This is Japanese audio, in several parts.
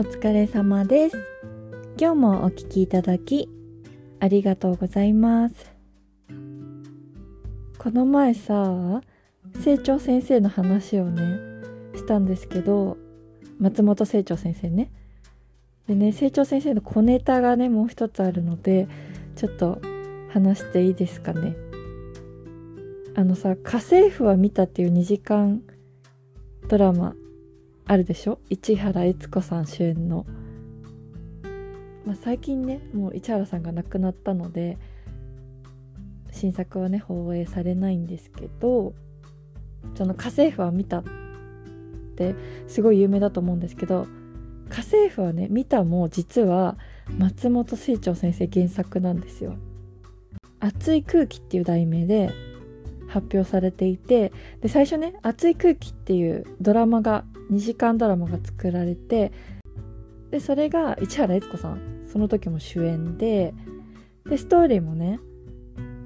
お疲れ様です。今日もお聞きいただき、ありがとうございます。この前さ、成長先生の話をね、したんですけど、松本清張先生ね。でね、成長先生の小ネタがね、もう一つあるので、ちょっと話していいですかね。あのさ、家政婦は見たっていう2時間ドラマあるでしょ？市原悦子さん主演の。まあ、最近ねもう市原さんが亡くなったので新作はね放映されないんですけどその家政婦は見たってすごい有名だと思うんですけど家政婦はね見たも実は松本清張先生原作なんですよ。熱い空気っていう題名で発表されていてで最初ね「熱い空気」っていうドラマが2時間ドラマが作られてでそれが市原悦子さんその時も主演ででストーリーもね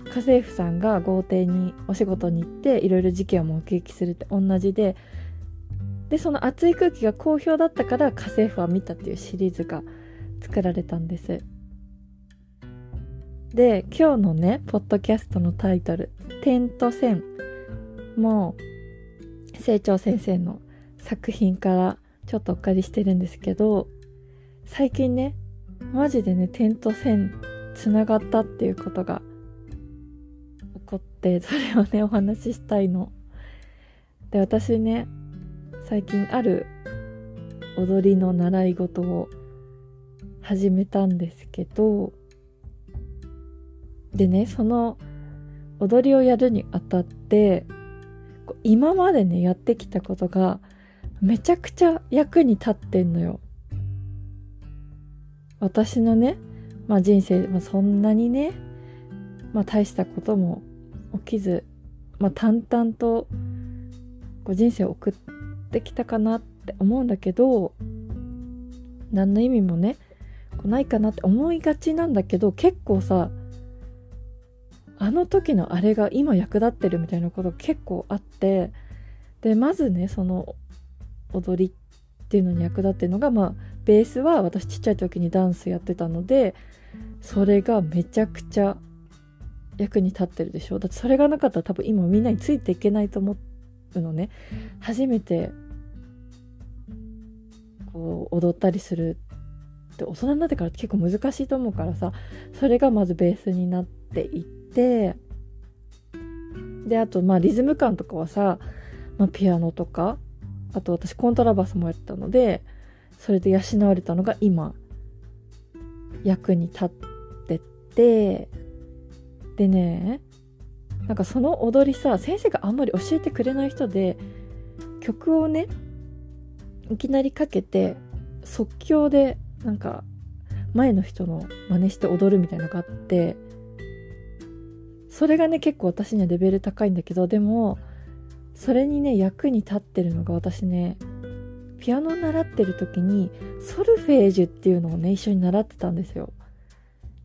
家政婦さんが豪邸にお仕事に行っていろいろ事件を目撃するって同じででその熱い空気が好評だったから家政婦は見たっていうシリーズが作られたんです。で今日のねポッドキャストのタイトル「点と線」も清張先生の作品からちょっとお借りしてるんですけど最近ねマジでね点と線つながったっていうことが起こってそれをねお話ししたいの。で私ね最近ある踊りの習い事を始めたんですけどでねその踊りをやるにあたって今までねやってきたことがめちゃくちゃ役に立ってんのよ。私のね、まあ人生、まあ、そんなにね、まあ大したことも起きず、まあ淡々とこ人生を送ってきたかなって思うんだけど、何の意味もね、こないかなって思いがちなんだけど、結構さ、あの時のあれが今役立ってるみたいなこと結構あって、で、まずね、その踊りっていうのに役立ってるのがまあベースは私ちっちゃい時にダンスやってたのでそれがめちゃくちゃ役に立ってるでしょ。だってそれがなかったら多分今みんなについていけないと思うのね。初めてこう踊ったりするって大人になってから結構難しいと思うからさそれがまずベースになっていってであとまあリズム感とかはさ、まあ、ピアノとかあと私コントラバスもやったのでそれで養われたのが今。役に立ってて。でねなんかその踊りさ先生があんまり教えてくれない人で曲をねいきなりかけて即興でなんか前の人の真似して踊るみたいなのがあってそれがね結構私にはレベル高いんだけどでもそれにね役に立ってるのが私ねピアノ習ってる時にソルフェージュっていうのをね一緒に習ってたんですよ。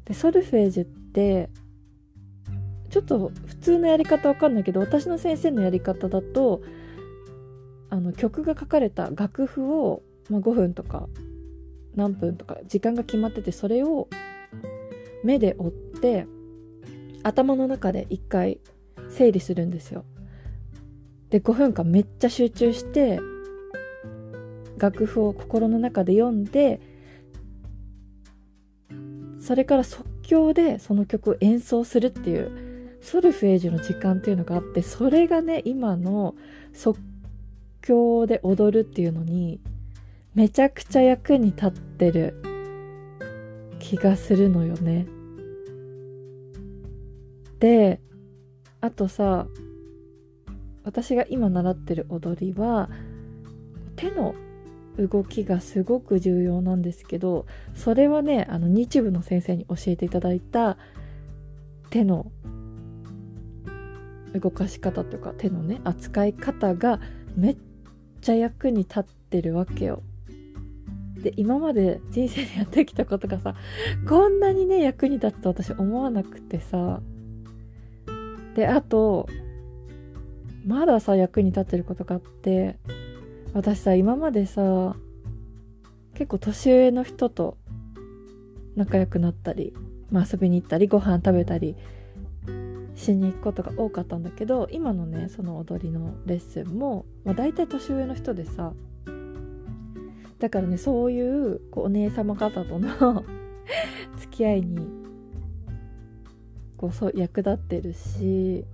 でソルフェージュってちょっと普通のやり方わかんないけど私の先生のやり方だとあの曲が書かれた楽譜を、まあ、5分とか何分とか時間が決まっててそれを目で追って頭の中で一回整理するんですよ。で5分間めっちゃ集中して楽譜を心の中で読んでそれから即興でその曲を演奏するっていうソルフェージュの時間っていうのがあってそれがね今の即興で踊るっていうのにめちゃくちゃ役に立ってる気がするのよね。であとさ私が今習ってる踊りは手の動きがすごく重要なんですけどそれはねあの日舞の先生に教えていただいた手の動かし方というか手のね扱い方がめっちゃ役に立ってるわけよ。で今まで人生でやってきたことがさこんなにね役に立つと私思わなくてさであとまださ役に立ってることがあって私さ今までさ結構年上の人と仲良くなったり、まあ、遊びに行ったりご飯食べたりしに行くことが多かったんだけど今のねその踊りのレッスンも、まあ、大体年上の人でさだからねそういうこうお姉様方との 付き合いにこうそう役立ってるし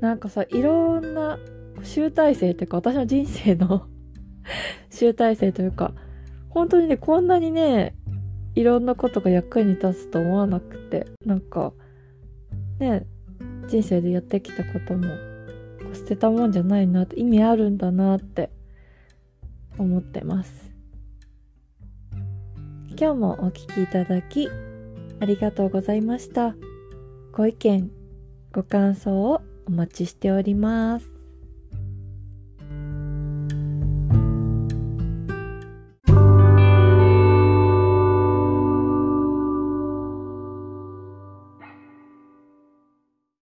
なんかさいろんな集大成というか私の人生の 集大成というか本当にねこんなにねいろんなことが役に立つと思わなくてなんかね人生でやってきたことも捨てたもんじゃないなって意味あるんだなって思ってます。今日もお聴きいただきありがとうございました。ご意見ご感想をお待ちしております。